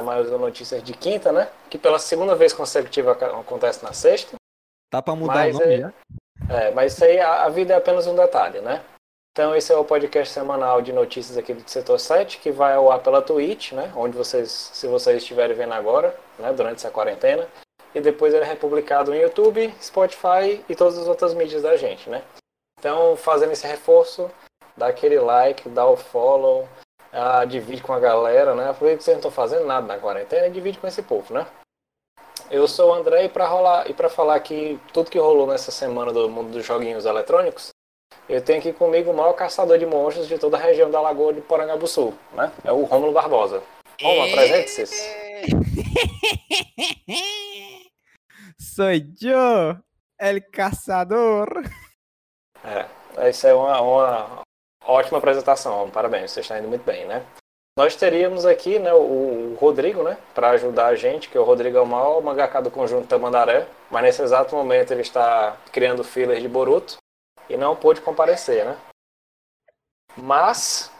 bem-vindos a mais uma Notícias de Quinta, né? Que pela segunda vez consecutiva acontece na sexta. Tá pra mudar mas o nome é, já? É, mas isso aí, a, a, vida é apenas um detalhe, né? Então esse é o podcast semanal de notícias aqui do Setor 7, que vai ao ar pela Twitch, né? Onde vocês, se vocês estiverem vendo agora, né? Durante essa quarentena. E depois ele é republicado no YouTube, Spotify e todas as outras mídias da gente, né? Então, fazendo esse reforço, dá aquele like, dá o follow, ah, divide com a galera, né? Por que vocês não estão fazendo nada na quarentena e divide com esse povo, né? Eu sou o André e para rolar e para falar aqui tudo que rolou nessa semana do mundo dos joguinhos eletrônicos, eu tenho aqui comigo o maior caçador de monstros de toda a região da Lagoa de Porangabuçu, né? É o Rômulo Barbosa. Rômulo, apresente-se. Sou eu, el caçador. É, isso é uma, uma Ótima apresentação, parabéns, você está indo muito bem, né? Nós teríamos aqui né, o Rodrigo, né, para ajudar a gente, que o Rodrigo é o maior mangaka do conjunto Tamandaré, mas nesse exato momento ele está criando filler de Boruto e não pôde comparecer, né? Mas,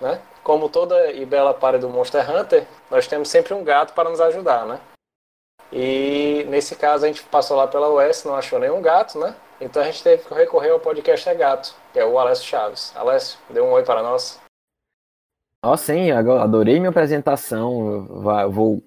né, como toda e bela pare do Monster Hunter, nós temos sempre um gato para nos ajudar, né? E nesse caso a gente passou lá pela US, não achou nenhum gato, né? Então a gente teve que recorrer ao podcast É Gato, que é o Alessio Chaves. Alessio, dê um oi para nós. Ó, oh, sim, adorei minha apresentação. Eu vou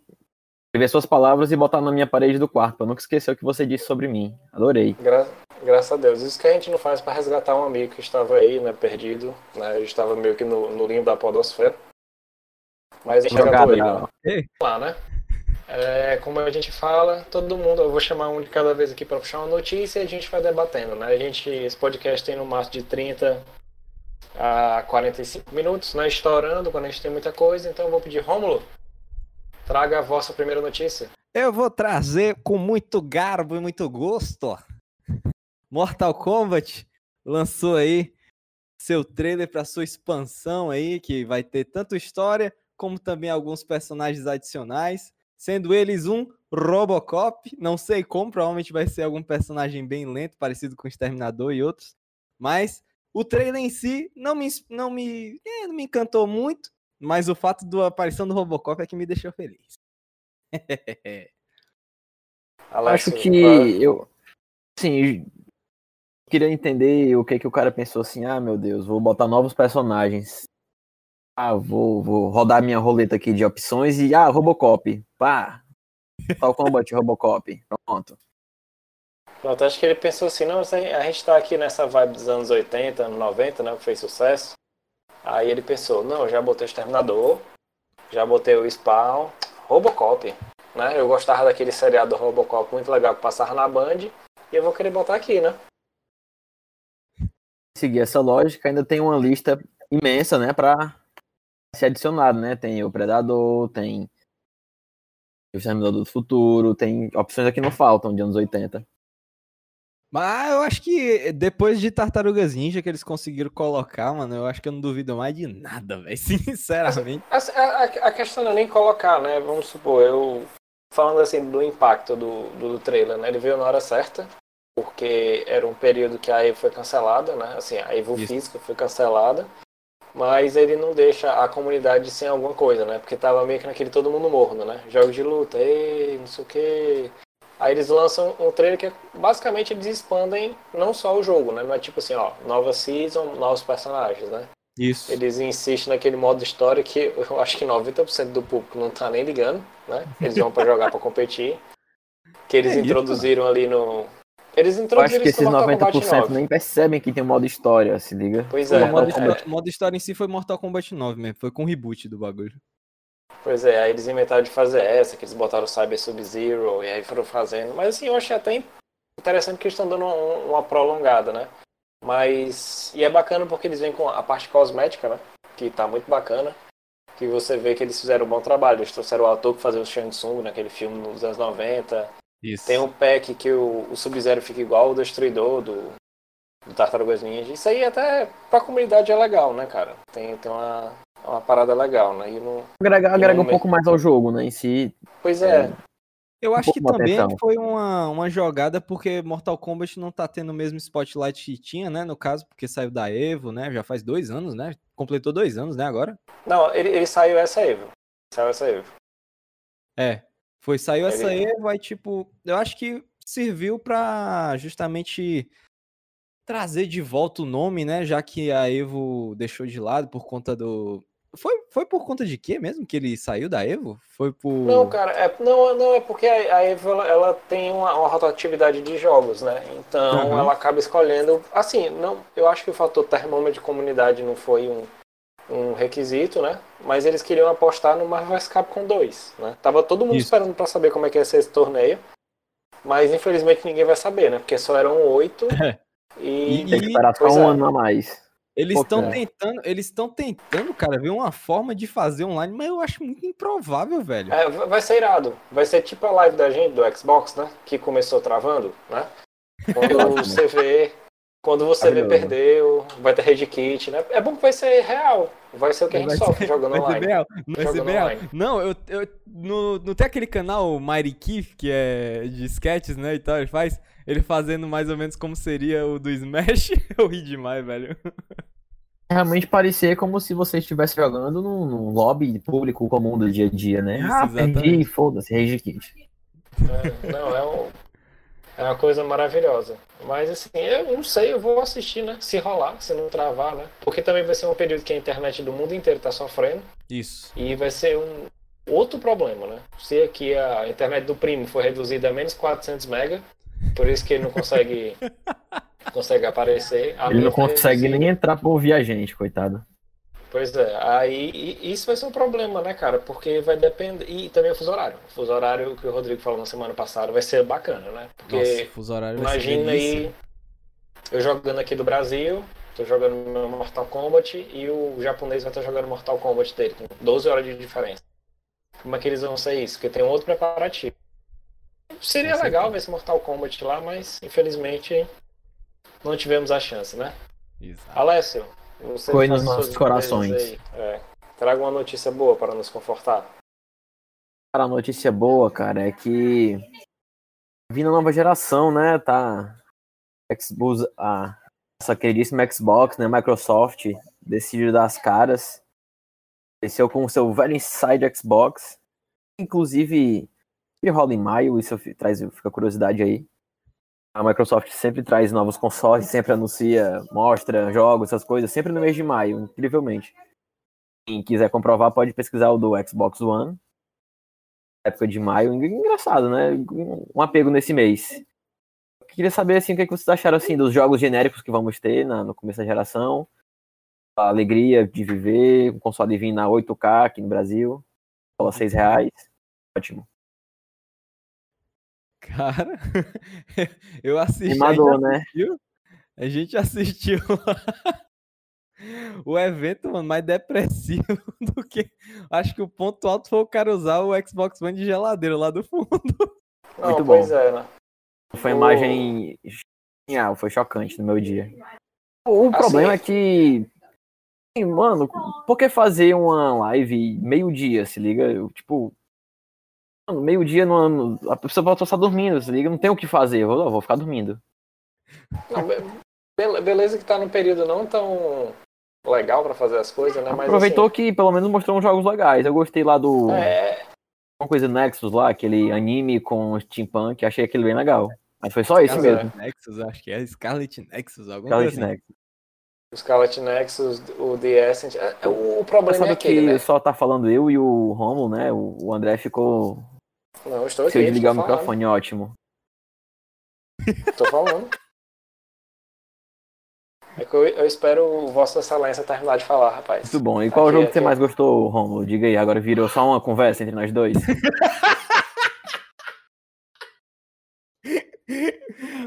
escrever suas palavras e botar na minha parede do quarto, para nunca esquecer o que você disse sobre mim. Adorei. Gra graças a Deus. Isso que a gente não faz para resgatar um amigo que estava aí, né, perdido, né, estava meio que no, no limbo da podosfera. Mas a gente Jogado, já. Lá, né? É, como a gente fala, todo mundo, eu vou chamar um de cada vez aqui para puxar uma notícia e a gente vai debatendo, né? A gente, esse podcast tem no máximo de 30 a 45 minutos, né? Estourando quando a gente tem muita coisa, então eu vou pedir, Rômulo, traga a vossa primeira notícia. Eu vou trazer com muito garbo e muito gosto. Mortal Kombat lançou aí seu trailer para sua expansão aí, que vai ter tanto história como também alguns personagens adicionais sendo eles um Robocop, não sei como, provavelmente vai ser algum personagem bem lento, parecido com o Exterminador e outros, mas o trailer em si não me, não me, é, não me encantou muito, mas o fato da aparição do Robocop é que me deixou feliz. Acho que eu, sim, queria entender o que que o cara pensou assim, ah, meu Deus, vou botar novos personagens. Ah, vou, vou rodar minha roleta aqui de opções e, ah, Robocop. Pá. Tal Combat, Robocop. Pronto. Pronto, acho que ele pensou assim, não, a gente tá aqui nessa vibe dos anos 80, anos 90, né, que fez sucesso. Aí ele pensou, não, já botei o Exterminador, já botei o Spawn, Robocop, né? Eu gostava daquele seriado Robocop muito legal que passava na Band, e eu vou querer botar aqui, né? Seguir essa lógica, ainda tem uma lista imensa, né, pra ser adicionado, né? Tem o Predador, tem o Exterminador do Futuro, tem opções aqui não faltam de anos 80. Mas eu acho que depois de Tartarugas Ninja que eles conseguiram colocar, mano, eu acho que eu não duvido mais de nada, velho. Sinceramente. A, a, a, questão não é nem colocar, né? Vamos supor, eu. Falando assim do impacto do, do trailer, né? Ele veio na hora certa, porque era um período que a Evo foi cancelada, né? Assim, a Evo Isso. física foi cancelada mas ele não deixa a comunidade sem alguma coisa, né? Porque tava meio que naquele todo mundo morno, né? Jogos de luta, ei, não sei o que. Aí eles lançam um trailer que basicamente eles expandem não só o jogo, né? Não é tipo assim, ó, nova season, novos personagens, né? Isso. Eles insistem naquele modo história que eu acho que 90% do público não tá nem ligando, né? Eles vão para jogar para competir. Que eles é introduziram isso, ali no, eles introduziram Acho que esses 90% nem percebem que tem um modo história, se liga. Pois é. O modo, é. modo, história em si foi Mortal Kombat 9 mesmo, foi com o reboot do bagulho. Pois é, aí eles inventaram de fazer essa, que eles botaram o Cyber Sub-Zero e aí foram fazendo. Mas assim, eu achei até interessante que eles estão dando uma, uma prolongada, né? Mas. E é bacana porque eles vêm com a parte cosmética, né? Que tá muito bacana. Que você vê que eles fizeram um bom trabalho. Eles trouxeram o autor que fazia o Shang Tsung naquele filme nos anos 90. Isso. Tem um pack que o, o Sub-Zero fica igual ao Destruidor do, do Tartarugas Ninja. Isso aí até pra comunidade é legal, né, cara? Tem, tem uma, uma parada legal, né? E não, agrega agrega um pouco mais ao jogo, né, em si. Pois é. é eu acho um que também atenção. foi uma, uma jogada porque Mortal Kombat não tá tendo o mesmo spotlight que tinha, né? No caso, porque saiu da Evo, né? Já faz dois anos, né? completou dois anos, né, agora? Não, ele, ele saiu essa Evo. Saiu essa Evo. É. Foi, saiu essa Evo, aí, tipo, eu acho que serviu pra justamente trazer de volta o nome, né? Já que a Evo deixou de lado por conta do. Foi, foi por conta de quê mesmo que ele saiu da Evo? Foi por. Não, cara, é, não, não, é porque a, a Evo ela, ela tem uma, uma rotatividade de jogos, né? Então Uhum. ela acaba escolhendo. Assim, não, eu acho que o fator termômetro de comunidade não foi um, um requisito, né? Mas eles queriam apostar no Marvel vs Capcom 2, né? Tava todo mundo Isso. esperando pra saber como é que ia ser esse torneio. Mas infelizmente ninguém vai saber, né? Porque só eram oito. E- E, Tem que esperar só Pois um é. ano a mais. Eles estão cara. tentando, eles estão tentando, cara, ver uma forma de fazer online, mas eu acho muito improvável, velho. É, vai vai ser irado. Vai ser tipo a live da gente do Xbox, né? Que começou travando, né? Quando você vê. Quando você vê perdeu, vai ter rage kit, né? É bom que vai ser real. Vai ser o que a gente Vai sofre ser- jogando Vai ser online. real. Vai ser Jogando real. online. Não, eu, eu no, não tem aquele canal Mighty Keith, que é de sketches, né, e tal, ele faz, ele fazendo mais ou menos como seria o do Smash, eu ri demais, velho. Realmente parecia como se você estivesse jogando num, num lobby público comum do dia a dia, né? Isso, ah, exatamente. perdi, foda-se, Rage Kit. É, não, é, um- é uma coisa maravilhosa. Mas assim, eu não sei, eu vou assistir, né? Se rolar, se não travar, né? Porque também vai ser um período que a internet do mundo inteiro tá sofrendo. Isso. E vai ser um outro problema, né? Se aqui a internet do primo foi reduzida a menos 400 mega, por isso que ele não consegue consegue aparecer. Ele não consegue nem entrar pra ouvir a gente, coitado. Pois é, aí isso vai ser um problema, né, cara? Porque vai depender. E também o fuso horário. O fuso horário que o Rodrigo falou na semana passada vai ser bacana, né? Porque Nossa, fuso horário imagina aí eu jogando aqui do Brasil, tô jogando meu Mortal Kombat e o japonês vai estar jogando Mortal Kombat dele, com 12 horas de diferença. Como é que eles vão ser isso? Porque tem um outro preparativo. Seria legal ver esse Mortal Kombat lá, mas infelizmente não tivemos a chance, né? Exato. Alessio, você Foi nos nossos corações. É. Traga uma notícia boa para nos confortar. Cara, a notícia boa, cara, é que vindo a nova geração, né? Tá. Xbox, a essa queridíssima Xbox, né? Microsoft decidiu dar as caras. Desceu com o seu velho Inside Xbox. Inclusive, ele rola em maio, isso traz, fica curiosidade aí. A Microsoft sempre traz novos consoles, sempre anuncia, mostra jogos, essas coisas, sempre no mês de maio, incrivelmente. Quem quiser comprovar pode pesquisar o do Xbox One época de maio. Engraçado, né? Um apego nesse mês. Eu queria saber assim, o que, é que vocês acharam assim, dos jogos genéricos que vamos ter na- no começo da geração. A alegria de viver, um console vindo na 8K aqui no Brasil. Só 6 reais. Ótimo. Cara, eu assisti. Animador, a gente né? assistiu- A gente assistiu o evento, mano, mais depressivo do que. Acho que o ponto alto foi o cara usar o Xbox One de geladeira lá do fundo. Não, Muito pois bom. é, né? Foi uma O- imagem. Ah, foi chocante no meu dia. O Assim- problema é que. Mano, por que fazer uma live meio-dia, se liga? Eu, tipo. Mano, Meio-dia, no, no- a pessoa pode estar dormindo, se liga? Não tem o que fazer, eu vou, vou ficar dormindo. Não, be- be- beleza que tá num período não tão legal pra fazer as coisas, né? Mas Aproveitou que pelo menos mostrou uns jogos legais. Eu gostei lá do. assim, é, Uma coisa Nexus lá, aquele anime com steampunk, achei aquele bem legal. Mas foi só esse Mas mesmo. Nexus, acho que é Scarlet Nexus, alguma Scarlet coisa assim. Nexus. o Scarlet Nexus, o The Ascent. é, é, o, problema é aquele, que né? só tá falando eu e o Romulo, né? O André ficou. Não, eu estou aqui. Se eu desligar o falando, microfone, ótimo. Tô falando. É que eu, eu espero Vossa Excelência terminar de falar, rapaz. Muito bom. E qual Aqui, jogo que você aqui. mais gostou, Romulo? Diga aí, agora virou só uma conversa entre nós dois.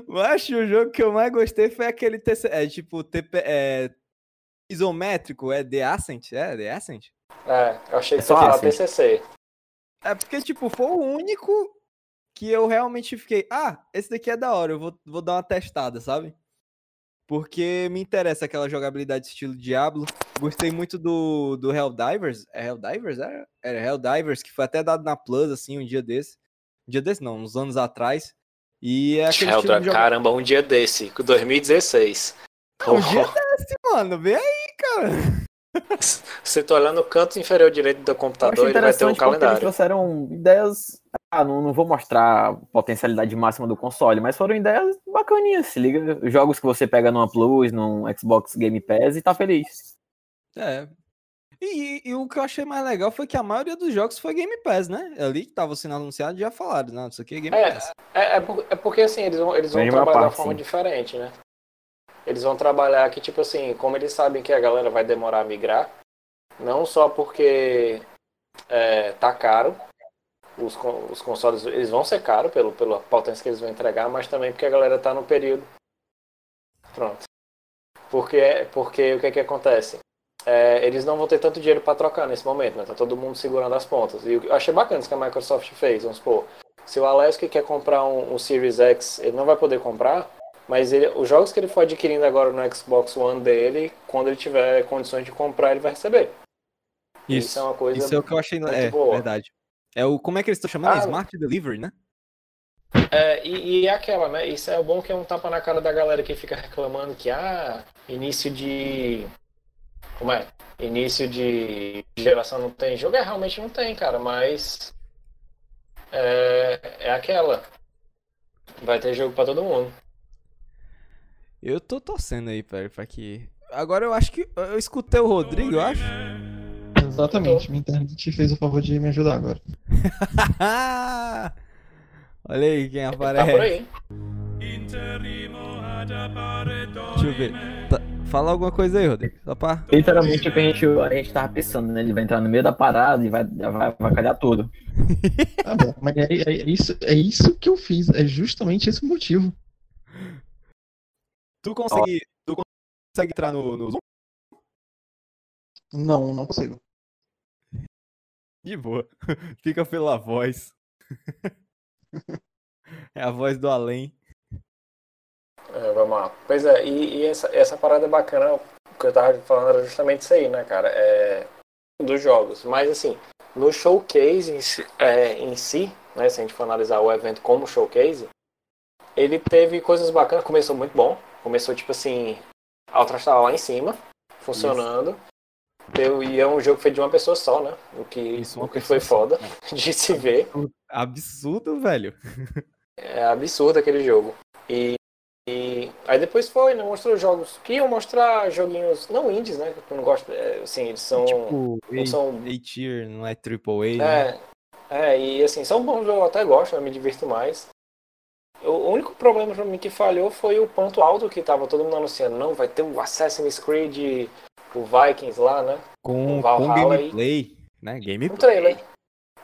Mas o jogo que eu mais gostei foi aquele TC, é, tipo TP, é, isométrico, é The Ascent? É, The Ascent? É, eu achei É que só você ia falar. TCC. É porque, tipo, foi o único que eu realmente fiquei, ah, esse daqui é da hora, eu vou, vou dar uma testada, sabe? Porque me interessa aquela jogabilidade estilo Diablo. Gostei muito do, do Helldivers. É Helldivers? Era, era Helldivers, que foi até dado na Plus, assim, um dia desse. Um dia desse não, uns anos atrás. E é aquele de joga- Caramba, um dia desse, 2016. Um dia desse, mano, vê aí, cara. Se tu olhar no canto inferior direito do computador, ele vai ter um calendário. Eles trouxeram ideias. Ah, não, não vou mostrar a potencialidade máxima do console, mas foram ideias bacaninhas. Se liga, jogos que você pega numa Plus, num Xbox Game Pass e tá feliz. É. E, e, o que eu achei mais legal foi que a maioria dos jogos foi Game Pass, né? Ali que tava sendo anunciado já falaram, não, isso aqui é Game é, Pass. É, é, é porque assim, eles vão, eles vão trabalhar parte, de forma sim. diferente, né? Eles vão trabalhar que, tipo assim, como eles sabem que a galera vai demorar a migrar, não só porque é, tá caro, os, os consoles eles vão ser caros pelo, pela potência que eles vão entregar, mas também porque a galera tá no período. Pronto. Porque, porque o que que acontece? É, eles não vão ter tanto dinheiro para trocar nesse momento, né? Tá todo mundo segurando as pontas. E eu achei bacana isso que a Microsoft fez. Vamos supor, se o Alex quer comprar um, um Series X, ele não vai poder comprar, mas ele, os jogos que ele for adquirindo agora no Xbox One dele, quando ele tiver condições de comprar, ele vai receber. Isso, isso é uma coisa. Isso é o que eu achei. É, boa. verdade. É o. Como é que eles estão chamando? Ah, Smart Delivery, né? É, e, e é aquela, né? Isso é bom que é um tapa na cara da galera que fica reclamando que, ah, início de. Como é? Início de geração não tem jogo. É, realmente não tem, cara, mas. É, é aquela. Vai ter jogo para todo mundo. Eu tô torcendo aí, velho, pra que. Agora eu acho que. Eu escutei o Rodrigo, eu acho. Exatamente, minha internet fez o favor de me ajudar agora. Olha aí quem aparece. Tá por aí. Deixa eu ver. Tá, fala alguma coisa aí, Rodrigo. Só pra... Literalmente o que a gente, a gente tava pensando, né? Ele vai entrar no meio da parada e vai, vai, vai calhar tudo. Tá bom, mas é, é, é, isso, é isso que eu fiz. É justamente esse o motivo. Tu consegue, tu consegue entrar no, no Zoom? Não, não consigo. De boa. Fica pela voz. é a voz do além. É, vamos lá. Pois é, e, e, essa, essa parada é bacana. O que eu tava falando era justamente isso aí, né, cara? É, dos jogos. Mas assim, no showcase em si, é, em si, né, se a gente for analisar o evento como showcase, ele teve coisas bacanas, começou muito bom. Começou, tipo assim, a outra estava lá em cima, funcionando. Deu, e é um jogo feito de uma pessoa só, né? O que, Isso, o que foi foda só. de se ver. Absurdo, velho. É absurdo aquele jogo. E, e aí depois foi, né? Mostrou jogos que iam mostrar joguinhos não indies, né? Que eu não gosto. É, assim, eles são. Tipo, não são A-tier, não é triple A. É, né? é, e assim, são bons, eu até gosto, eu me divirto mais. O único problema para mim que falhou foi o ponto alto que tava todo mundo anunciando. Não, vai ter o Assassin's Creed, o Vikings lá, né? Com, com gameplay, né? Gameplay. Um trailer.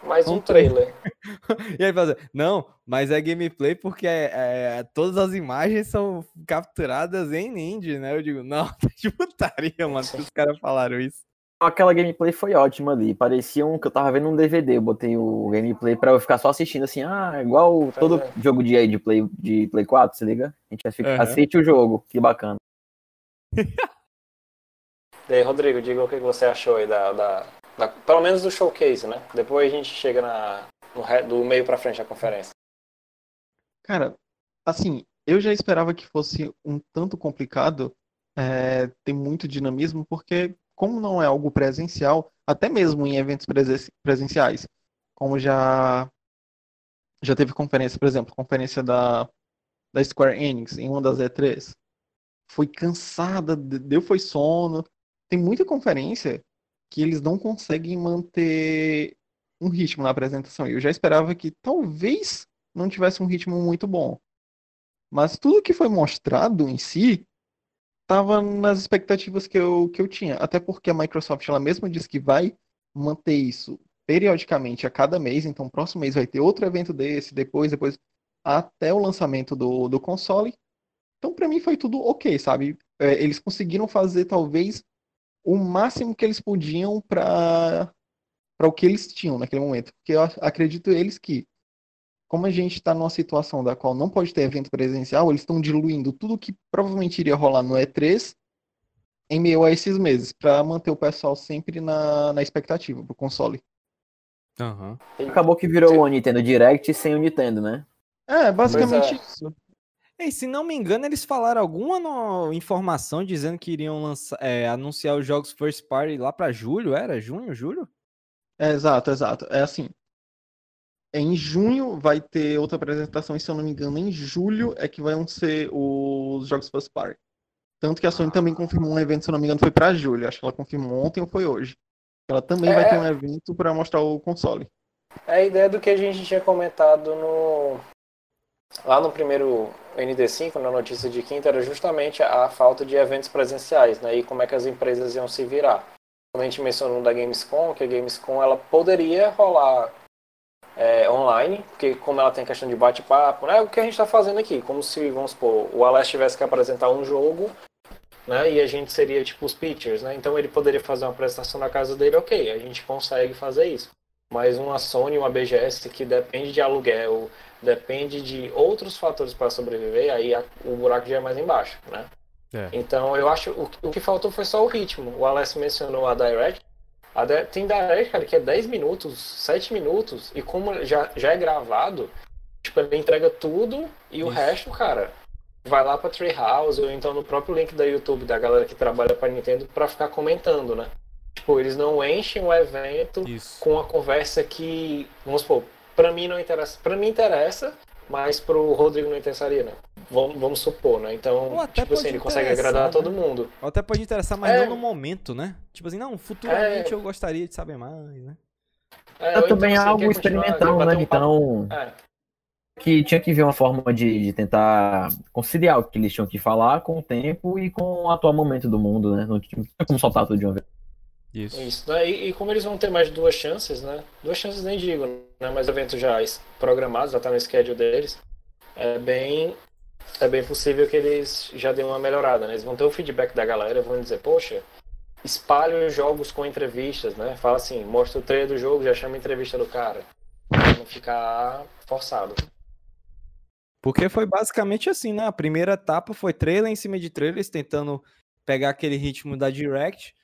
Mais um, um trailer. e aí fala, não, mas é gameplay porque é, é, todas as imagens são capturadas em Ninja, né? Eu digo, não, tá de putaria, mano, que os caras falaram isso. Aquela gameplay foi ótima ali. Parecia um que eu tava vendo um DVD. Eu botei o gameplay pra eu ficar só assistindo assim. Ah, igual todo é. jogo de aí de Play, de Play 4, se liga? A gente fica, uhum. assiste o jogo. Que bacana. e aí, Rodrigo, diga o que você achou aí da, da, da, Pelo menos do showcase, né? Depois a gente chega na, no, do meio pra frente da conferência. Cara, assim, eu já esperava que fosse um tanto complicado. É, tem muito dinamismo, porque como não é algo presencial, até mesmo em eventos presenciais, como já já teve conferência, por exemplo, conferência da, da Square Enix em uma das E3, foi cansada, deu foi sono. Tem muita conferência que eles não conseguem manter um ritmo na apresentação. Eu já esperava que talvez não tivesse um ritmo muito bom. Mas tudo que foi mostrado em si estava nas expectativas que eu, que eu tinha. Até porque a Microsoft ela mesma disse que vai manter isso periodicamente a cada mês. Então, próximo mês vai ter outro evento desse, depois, depois, até o lançamento do, do console. Então, para mim, foi tudo ok, sabe? É, eles conseguiram fazer, talvez, o máximo que eles podiam para o que eles tinham naquele momento. Porque eu acredito eles que como a gente está numa situação da qual não pode ter evento presencial, eles estão diluindo tudo que provavelmente iria rolar no E3 em meio a esses meses, para manter o pessoal sempre na, na expectativa pro console. Uhum. Acabou que virou o Nintendo Direct sem o Nintendo, né? É, basicamente é. isso. E se não me engano, eles falaram alguma no... informação dizendo que iriam lançar, é, anunciar os jogos First Party lá para julho, era? Junho, julho? É, exato, exato. É assim. Em junho vai ter outra apresentação, e se eu não me engano, em julho é que vão ser os jogos First Party. Tanto que a Sony também confirmou um evento, se eu não me engano, foi para julho. Acho que ela confirmou ontem ou foi hoje. Ela também é... vai ter um evento para mostrar o console. É a ideia do que a gente tinha comentado no lá no primeiro ND5, na notícia de quinta, era justamente a falta de eventos presenciais, né? E como é que as empresas iam se virar. Quando a gente mencionou da Gamescom, que a Gamescom ela poderia rolar é, online, porque como ela tem questão de bate-papo, né? O que a gente está fazendo aqui, como se, vamos supor, o Alex tivesse que apresentar um jogo, né? E a gente seria tipo os pitchers, né? Então ele poderia fazer uma apresentação na casa dele, ok, a gente consegue fazer isso. Mas uma Sony, uma BGS que depende de aluguel, depende de outros fatores para sobreviver, aí a, o buraco já é mais embaixo, né? É. Então eu acho o, o que faltou foi só o ritmo. O Alex mencionou a Direct. Tem Direct, cara, que é 10 minutos, 7 minutos, e como já, já é gravado, tipo, ele entrega tudo e Isso. o resto, cara, vai lá pra Treehouse ou então no próprio link da YouTube da galera que trabalha pra Nintendo pra ficar comentando, né? Tipo, eles não enchem o evento Isso. com a conversa que, vamos supor, Pra mim não interessa. Pra mim interessa, mas pro Rodrigo não interessaria, né? Vamos, vamos supor, né? Então, tipo assim, ele consegue agradar né? todo mundo. Ou até pode interessar, mas é... não no momento, né? Tipo assim, não, futuramente é... eu gostaria de saber mais, né? É, é também então, algo experimental, né? Um então. É. Que tinha que ver uma forma de, de tentar conciliar o que eles tinham que falar com o tempo e com o atual momento do mundo, né? Não tinha como soltar tudo de uma vez. Isso. Isso né? e, e, como eles vão ter mais duas chances, né? Duas chances nem digo, né? Mas eventos já programados, já tá no schedule deles, é bem, é bem possível que eles já dêem uma melhorada, né? Eles vão ter o feedback da galera, vão dizer, poxa, espalhe os jogos com entrevistas, né? Fala assim, mostra o trailer do jogo, já chama a entrevista do cara. Pra não ficar forçado. Porque foi basicamente assim, né? A primeira etapa foi trailer em cima de trailers, tentando pegar aquele ritmo da Direct.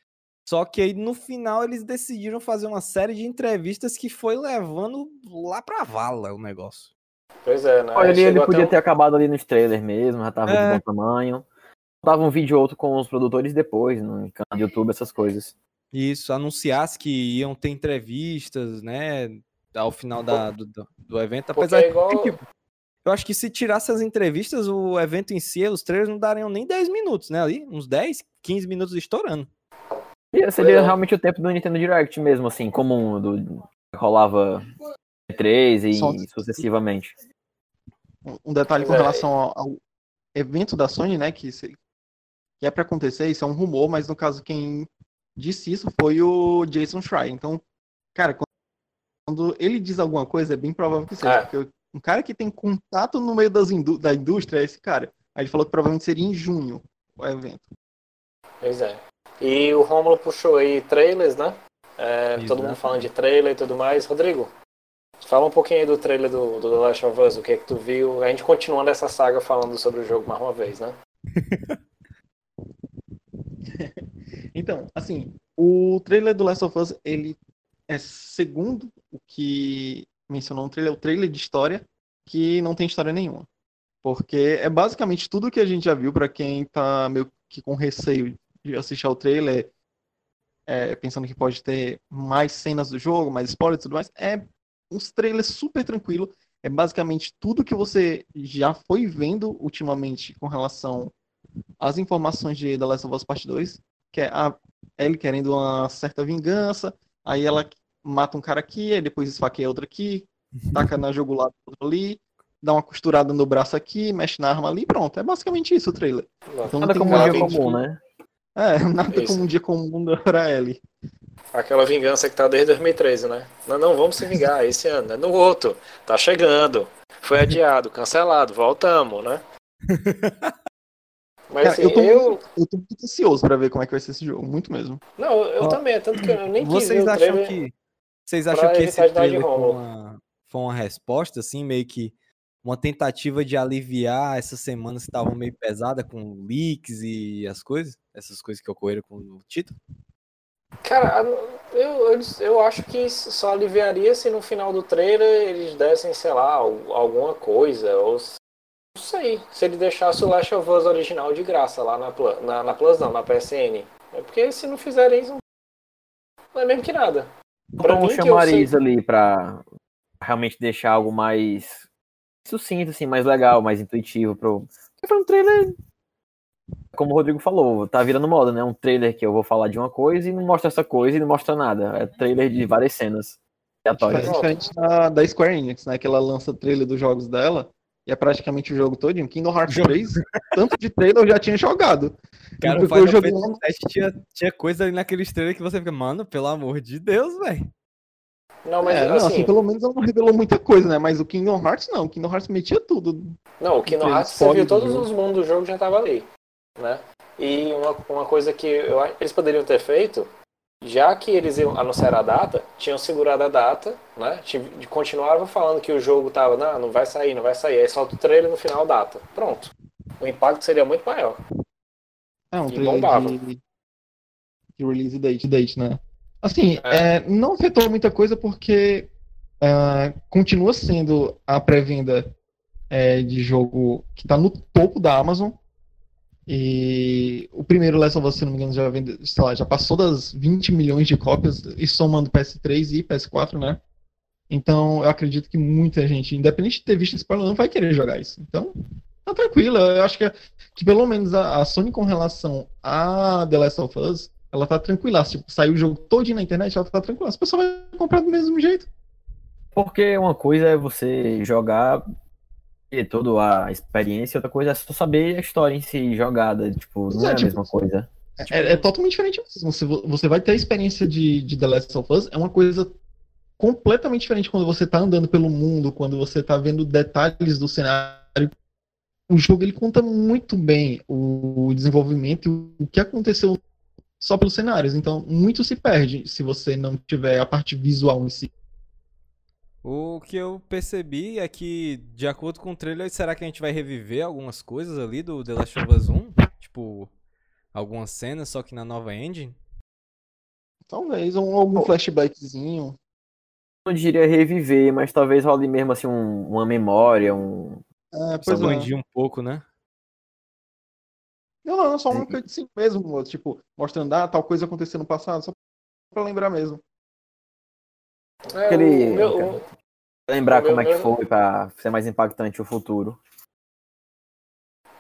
Só que aí no final eles decidiram fazer uma série de entrevistas que foi levando lá pra vala o negócio. Pois é, né? Olha, ele, ele podia um... ter acabado ali nos trailers mesmo, já tava é. de bom tamanho. Tava um vídeo outro com os produtores depois, no canal do YouTube, essas coisas. Isso, anunciasse que iam ter entrevistas, né? Ao final da, do, do evento. Apesar é igual... que, tipo, eu acho que se tirasse as entrevistas, o evento em si, os trailers não dariam nem 10 minutos, né? Ali, uns 10, 15 minutos estourando. Seria é. realmente o tempo do Nintendo Direct mesmo, assim, comum, do, rolava 3 e Só... sucessivamente. Um detalhe com é. relação ao, ao, evento da Sony, né, que, se, que é para acontecer, isso é um rumor, mas no caso quem disse isso foi o Jason Schreier. Então, cara, quando ele diz alguma coisa, é bem provável que seja, é. porque um cara que tem contato no meio das indú da indústria é esse cara. Aí ele falou que provavelmente seria em junho o evento. Pois é. E o Romulo puxou aí trailers, né? É, todo mundo falando de trailer e tudo mais. Rodrigo, fala um pouquinho aí do trailer do, do The Last of Us, o que é que tu viu? A gente continuando essa saga falando sobre o jogo mais uma vez, né? então, assim, o trailer do Last of Us, ele é segundo o que mencionou no trailer, o trailer de história, que não tem história nenhuma. Porque é basicamente tudo que a gente já viu para quem tá meio que com receio de assistir ao trailer, é, pensando que pode ter mais cenas do jogo, mais spoilers e tudo mais, é uns trailers super tranquilo. É basicamente tudo que você já foi vendo ultimamente com relação às informações de The Last of Us Part 2, que é a Ellie querendo uma certa vingança, aí ela mata um cara aqui, aí depois esfaqueia outro aqui, taca na outro ali, dá uma costurada no braço aqui, mexe na arma ali, pronto. É basicamente isso o trailer. Então, Nada como um dia comum, né? É, nada Isso. como um dia comum pra Ellie. Aquela vingança que tá desde 2013, né? Não, não, vamos se vingar esse ano, é no outro. Tá chegando. Foi adiado, cancelado, voltamos, né? Mas Cara, assim, eu, tô, eu... eu tô muito ansioso pra ver como é que vai ser esse jogo, muito mesmo. Não, eu também, tanto que eu nem quis Vocês acham que Vocês acham que esse trailer foi uma, foi uma resposta, assim, meio que uma tentativa de aliviar essa semana que estavam meio pesada com leaks e as coisas, essas coisas que ocorreram com o título? Cara, eu, eu, eu acho que só aliviaria se no final do trailer eles dessem, sei lá, alguma coisa, ou Não sei. Se ele deixasse o Last of Us original de graça lá na, na, na Plus, não, na PSN. É porque se não fizerem isso, não é mesmo que nada. Pra então, mim, chamariz sei... ali pra realmente deixar algo mais sucinto, assim, mais legal, mais intuitivo pro. Foi um trailer. Como o Rodrigo falou, tá virando moda, né? Um trailer que eu vou falar de uma coisa e não mostra essa coisa e não mostra nada. É trailer de várias cenas. Aleatórias. É diferente da, da Square Enix, né? Que ela lança trailer dos jogos dela e é praticamente o jogo todo. Kingdom Hearts 3, tanto de trailer eu já tinha jogado. Cara, o Final joguei... tinha, tinha coisa ali naqueles trailers que você fica, mano, pelo amor de Deus, velho. Não, mas é, assim... Não, assim, pelo menos ela não revelou muita coisa, né? Mas o Kingdom Hearts não, o Kingdom Hearts metia tudo. Não, o Kingdom Hearts você viu todos os mundos do jogo já tava ali, né? E uma, uma coisa que eu, eles poderiam ter feito, já que eles anunciaram a data, tinham segurado a data, né? Continuavam falando que o jogo tava, não, não vai sair, não vai sair. Aí solta o trailer no final data. Pronto. O impacto seria muito maior. É um trailer bombava. de, de release date, date, né? Assim, é. É, não afetou muita coisa porque é, continua sendo a pré-venda é, de jogo que está no topo da Amazon. E o primeiro Last of Us, se não me engano, já, vende, lá, já passou das 20 milhões de cópias, e somando PS3 e PS4, né? Então eu acredito que muita gente, independente de ter visto esse não vai querer jogar isso. Então, tá tranquilo. Eu acho que, que pelo menos a, a Sony com relação a The Last of Us ela tá tranquila. Tipo, saiu o jogo todo na internet, ela tá tranquila. As pessoas vão comprar do mesmo jeito. Porque uma coisa é você jogar toda a experiência, outra coisa é só saber a história em si jogada. Tipo, não é, é a tipo, mesma coisa. É, é, totalmente diferente Você, você vai ter a experiência de, de The Last of Us, é uma coisa completamente diferente quando você tá andando pelo mundo, quando você tá vendo detalhes do cenário. O jogo ele conta muito bem o desenvolvimento, o que aconteceu só pelos cenários. Então, muito se perde se você não tiver a parte visual em si. O que eu percebi é que, de acordo com o trailer, será que a gente vai reviver algumas coisas ali do The Last of Us 1? Tipo, algumas cenas, só que na nova engine? Talvez, um, algum flashbackzinho. Não diria reviver, mas talvez role mesmo assim um, uma memória, um. É, pois é. um pouco, né? Não, não, só uma cutscene mesmo, tipo, mostrando, ah, tal coisa aconteceu no passado, só pra lembrar mesmo. É, Aquele... Meu, lembrar como é que foi pra ser mais impactante o futuro.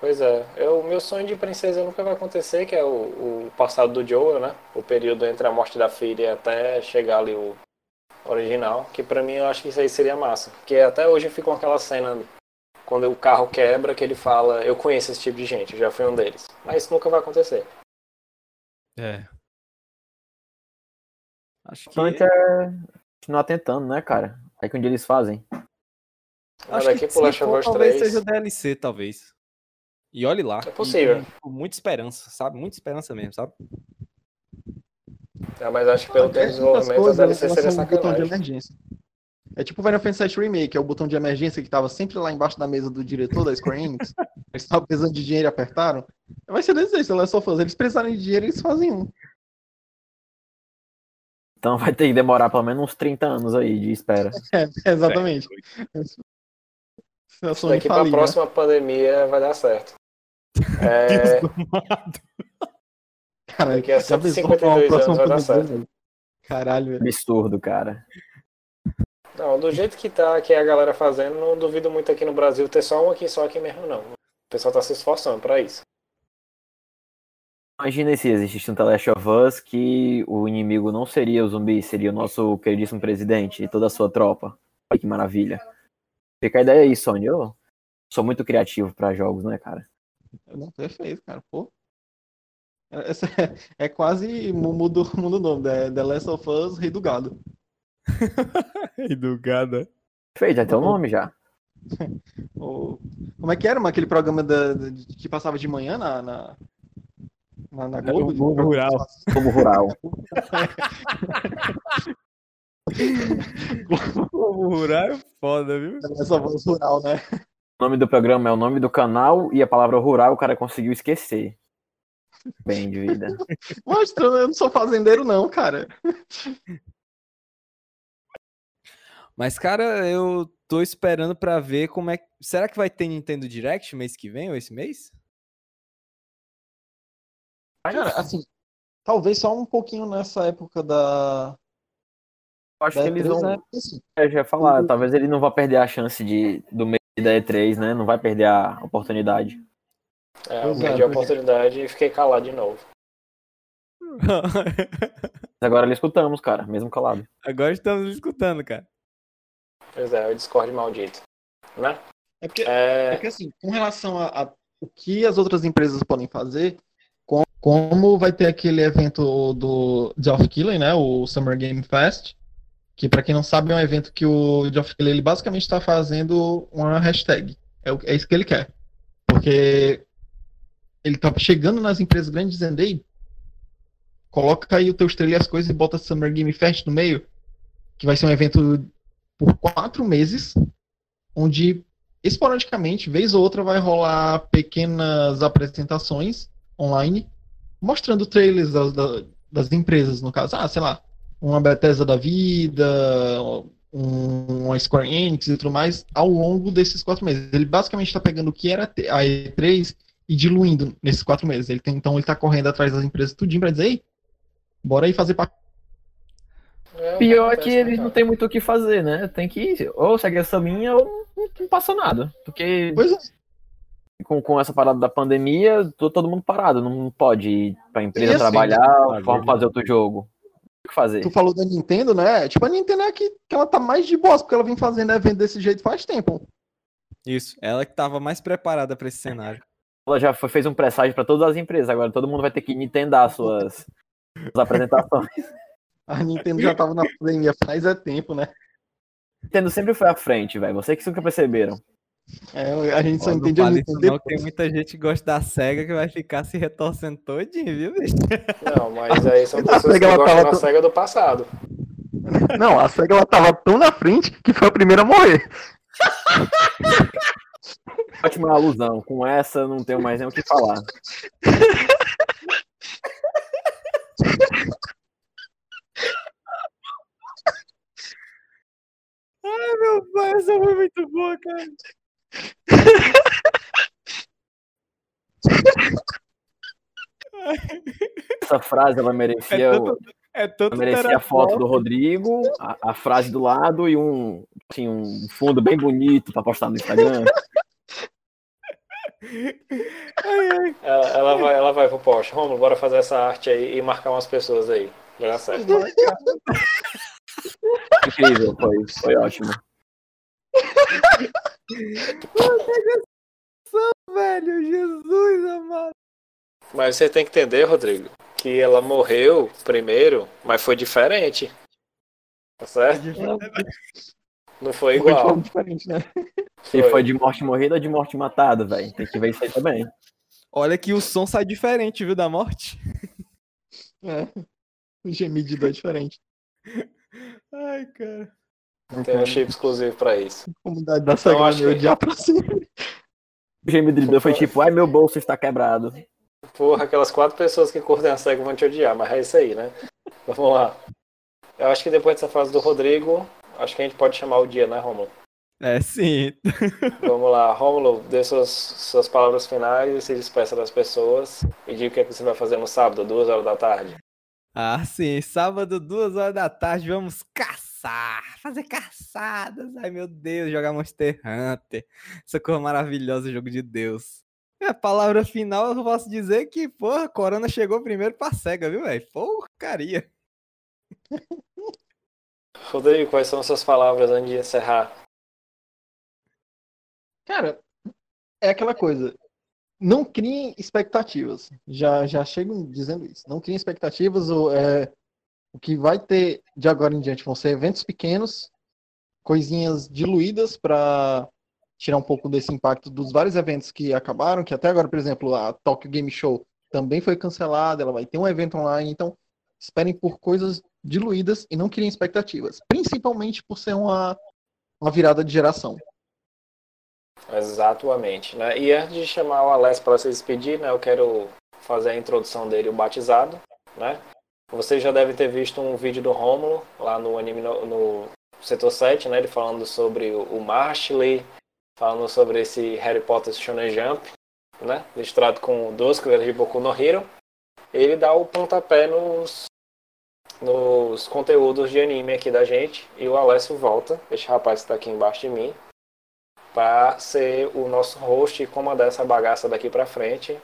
Pois é, eu, o meu sonho de princesa nunca vai acontecer, que é o, o passado do Joel, né? O período entre a morte da filha até chegar ali o original, que pra mim eu acho que isso aí seria massa. Porque até hoje fica com aquela cena quando o carro quebra, que ele fala, eu conheço esse tipo de gente, já fui um deles. Mas isso nunca vai acontecer. É. Acho que. Antes é continuar tentando, né, cara? Aí que um dia eles fazem. Acho que pro Last of Us 3... talvez seja DLC, talvez. E olhe lá. É possível. Com muita esperança, sabe? Muita esperança mesmo, sabe? É, mas acho que pelo tempo de desenvolvimento a DLC seria sacanagem. Emergência. É tipo o Final Fantasy VII Remake, é o botão de emergência que tava sempre lá embaixo da mesa do diretor da Square Enix. eles estavam precisando de dinheiro e apertaram. Vai ser desse jeito, Last of Us. Eles precisarem de dinheiro, eles fazem um. Então vai ter que demorar pelo menos uns 30 anos aí de espera. É, exatamente. A Daqui falir, pra né? próxima pandemia vai dar certo. É... Cara, Daqui a 152 anos vai dar certo. Caralho, velho. Absurdo, cara. Não, do jeito que tá, que a galera fazendo, não duvido muito aqui no Brasil ter só um aqui, só aqui mesmo, não. O pessoal tá se esforçando para isso. Imagina se existisse um The Last of Us que o inimigo não seria o zumbi, seria o nosso queridíssimo presidente e toda a sua tropa. Olha que maravilha. Fica a ideia aí, Sony. Eu sou muito criativo para jogos, né, cara? Não, perfeito, cara. Pô. Essa é, é quase muda o nome, é The Last of Us Rei do Gado. Educada. Fez, já tem o nome já. Como é que era aquele programa da, da, que passava de manhã na, na, na, na Globo? Globo Rural. Globo Rural. Globo Rural é foda, viu? É só voz rural, né? O nome do programa é o nome do canal e a palavra rural o cara conseguiu esquecer. Bem de vida. Mostrando, eu não sou fazendeiro, não, cara. Mas, cara, eu tô esperando pra ver como é. Será que vai ter Nintendo Direct mês que vem ou esse mês? Cara, assim, talvez só um pouquinho nessa época da. Eu acho da que eles E3, vão. né? Assim, Eu já ia falar, talvez ele não vá perder a chance de, do meio da E3, né? Não vai perder a oportunidade. É, eu é, perdi a é. oportunidade e fiquei calado de novo. Mas agora ele escutamos, cara, mesmo calado. Agora estamos escutando, cara. Pois é, o Discord maldito. Né? é porque É É, que assim, com relação a, a o que as outras empresas podem fazer, como vai ter aquele evento do Geoff Keighley, né, o Summer Game Fest, que pra quem não sabe é um evento que o Geoff Keighley ele basicamente está fazendo uma hashtag. É, é isso que ele quer. Porque ele tá chegando nas empresas grandes dizendo, ei, coloca aí o teu estrela e as coisas e bota Summer Game Fest no meio, que vai ser um evento por quatro meses, onde esporadicamente, vez ou outra, vai rolar pequenas apresentações online, mostrando trailers das, da- das empresas, no caso. Ah, sei lá, uma Bethesda da vida, um, uma Square Enix e tudo mais, ao longo desses quatro meses. Ele basicamente está pegando o que era a E3 e diluindo nesses quatro meses. Ele tem- então ele está correndo atrás das empresas tudinho para dizer, ei, bora aí fazer parte. é, Pior é que eles muito. não tem muito o que fazer, né? Tem que ou segue essa linha ou não, não passa nada. Porque Pois é. Com, com essa parada da pandemia, tô todo mundo parado. Não pode ir pra empresa assim, trabalhar, vamos fazer outro jogo. O que fazer? Tu falou da Nintendo, né? Tipo, a Nintendo é que, que ela tá mais de boa, porque ela vem fazendo evento desse jeito faz tempo. Isso, ela que tava mais preparada pra esse cenário. Ela já foi- fez um presságio pra todas as empresas. Agora todo mundo vai ter que nintendar suas, suas apresentações. A Nintendo já tava na pandemia faz é tempo, né? Nintendo sempre foi à frente, velho. Vocês que nunca perceberam. É, a gente só entende a Nintendo não, que tem muita gente que gosta da SEGA que vai ficar se retorcendo todinho, viu, bicho? Não, mas aí são A pessoas que gostam tava da SEGA do passado. Não, a SEGA ela tava tão na frente que foi a primeira a morrer. Ótima alusão. Com essa, não tenho mais nem o que falar. Ai, meu pai, essa foi muito boa, cara. Essa frase, ela É merecia, o- tanto, é tanto ela merecia a foto do Rodrigo, a, a frase do lado e um, assim, um fundo bem bonito pra postar no Instagram. Ai, ai. Ela, ela vai, ela vai pro post. Romulo, bora fazer essa arte aí e marcar umas pessoas aí. Vai dar certo. Incrível, foi, foi ótimo. Velho, Jesus amado. Mas você tem que entender, Rodrigo, que ela morreu primeiro, mas foi diferente. Tá certo? Não foi Foi igual. forma diferente, né? Se foi de morte morrida ou de morte matada, velho. Tem que ver isso aí também. Olha que o som sai diferente, viu, da morte. É. O gemido é diferente. Ai, cara. Tem um chip exclusivo pra isso. A comunidade da SEGA acho vai me que- odiar pra sempre. O gemido de foi tipo, ai meu bolso está quebrado. Porra, aquelas quatro pessoas que curtem a SEGA vão te odiar, mas é isso aí, né? Vamos lá. Eu acho que depois dessa fase do Rodrigo, acho que a gente pode chamar o dia, né, Romulo? É, sim. Vamos lá, Romulo, dê suas, suas palavras finais e se despeça das pessoas e diga o que, é que você vai fazer no sábado, duas horas da tarde. Ah, sim. Sábado, duas horas da tarde, vamos caçar. Fazer caçadas. Ai, meu Deus, jogar Monster Hunter. Essa coisa maravilhosa, jogo de Deus. É, a palavra final, eu posso dizer que, porra, Corona chegou primeiro pra SEGA, viu, velho? Porcaria. Rodrigo, quais são suas palavras antes de encerrar? Cara, é aquela coisa. Não criem expectativas. Já, já chego dizendo isso. Não criem expectativas. O, é, o que vai ter de agora em diante vão ser eventos pequenos, coisinhas diluídas para tirar um pouco desse impacto dos vários eventos que acabaram, que até agora, por exemplo, a Tokyo Game Show também foi cancelada, ela vai ter um evento online, então esperem por coisas diluídas e não criem expectativas, principalmente por ser uma, uma virada de geração. Exatamente, né? E antes de chamar o Alex para se despedir, né, eu quero fazer a introdução dele, o batizado, né? Vocês já devem ter visto um vídeo do Rômulo lá no anime no, no setor 7, né? Ele falando sobre o Marshley, falando sobre esse Harry Potter Shonen Jump, né? Misturado com dois criadores de Boku no Hero. Ele dá o pontapé nos, nos conteúdos de anime aqui da gente. E o Alessio volta, esse rapaz que está aqui embaixo de mim, para ser o nosso host e comandar essa bagaça daqui para frente.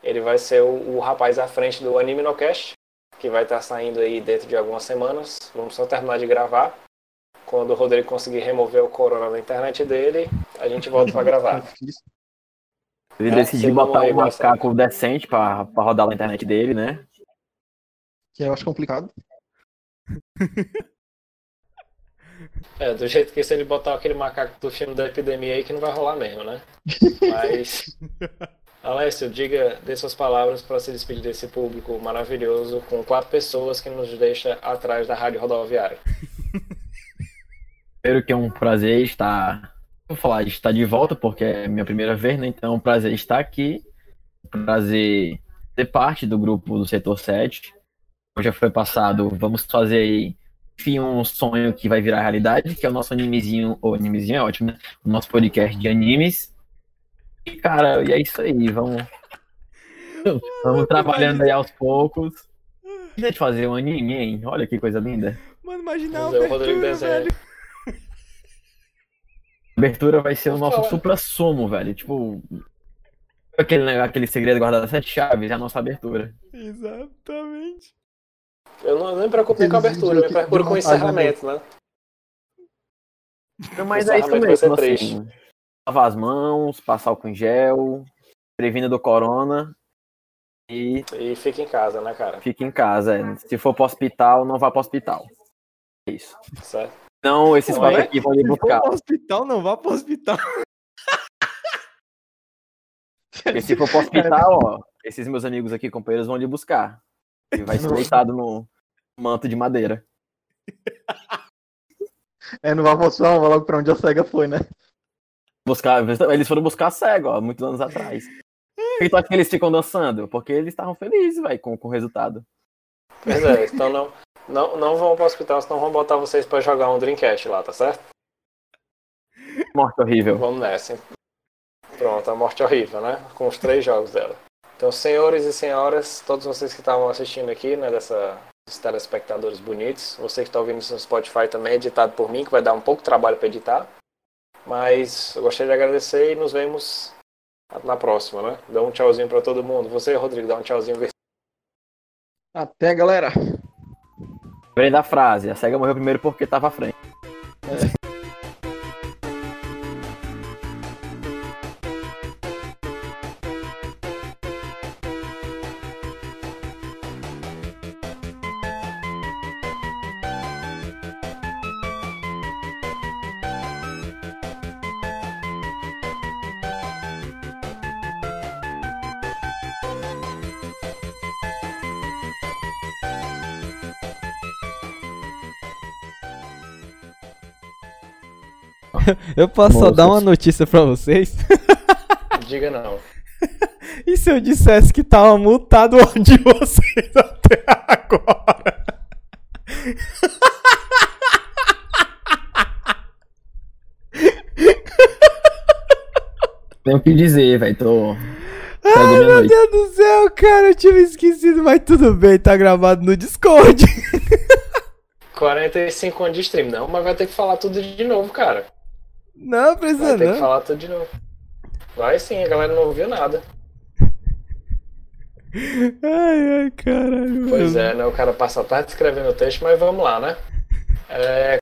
Ele vai ser o, o, rapaz à frente do Anime No Cast, que vai estar tá saindo aí dentro de algumas semanas. Vamos só terminar de gravar. Quando o Rodrigo conseguir remover o corona da internet dele, a gente volta para gravar. Ele é, decidiu botar um macaco decente para rodar na internet dele, né? Que eu acho complicado. É, do jeito que se ele botar aquele macaco do filme da epidemia aí que não vai rolar mesmo, né? Mas. Alessio, diga, dê suas palavras para se despedir desse público maravilhoso com quatro pessoas que nos deixa atrás da rádio rodoviária. Espero que é um prazer estar. Vou falar, estar de volta, porque é minha primeira vez, né? Então é um prazer estar aqui. Prazer ser parte do grupo do Setor 7. Já foi passado, vamos fazer aí enfim, um sonho que vai virar realidade, que é o nosso animezinho, ou animezinho é ótimo, né? O nosso podcast de animes. E, cara, e é isso aí, vamos. Vamos trabalhando aí aos poucos. Deixa de fazer um anime, hein? Olha que coisa linda. Mano, imaginar o Rodrigo velho. A abertura vai ser o nosso supra-sumo, velho. Tipo, aquele, aquele segredo guardado a sete chaves, é a nossa abertura. Exatamente. Eu não, nem me preocupo com a abertura, eu me preocupo com o encerramento, né? mas é isso mesmo, assim. Lavar as mãos, passar o em gel, previna do corona e... E fica em casa, né, cara? Fica em casa, é. Se for pro hospital, não vá pro hospital. É isso. Certo. Então, esses não é? aqui vão lhe buscar. Se for pro hospital, não vá pro hospital. Porque se for pro hospital, ó, esses meus amigos aqui, companheiros, vão lhe buscar. E vai ser deitado no manto de madeira. É, não vai mostrar logo pra onde a SEGA foi, né? Buscar, eles foram buscar SEGA, ó, muitos anos atrás. Por que tu acha que eles ficam dançando? Porque eles estavam felizes, velho, com, com o resultado. Pois é, então não, não, não vão pro hospital, senão vão botar vocês pra jogar um Dreamcast lá, tá certo? Morte horrível. Vamos nessa. Pronto, a morte horrível, né? Com os três jogos dela. Então, senhores e senhoras, todos vocês que estavam assistindo aqui, né, dessa, dos telespectadores bonitos, você que está ouvindo isso no Spotify também, editado por mim, que vai dar um pouco de trabalho para editar. Mas eu gostaria de agradecer e nos vemos na próxima, né? Dá um tchauzinho para todo mundo. Você, Rodrigo, dá um tchauzinho. Até, galera. Vem da frase, a SEGA morreu primeiro porque estava à frente. É. Eu posso Moças. só dar uma notícia pra vocês? Diga não. E se eu dissesse que tava mutado o áudio de vocês até agora? Tenho o que dizer, velho. Tô. Ai, meu noite. Deus do céu, cara, eu tinha esquecido, mas tudo bem, tá gravado no Discord. 45 anos de stream, não, mas vai ter que falar tudo de novo, cara. Não, precisa Vai ter não. que falar tudo de novo. Vai sim, a galera não ouviu nada. Ai, ai, caralho. Pois é, né? O cara passa a tarde escrevendo o texto, mas vamos lá, né? É,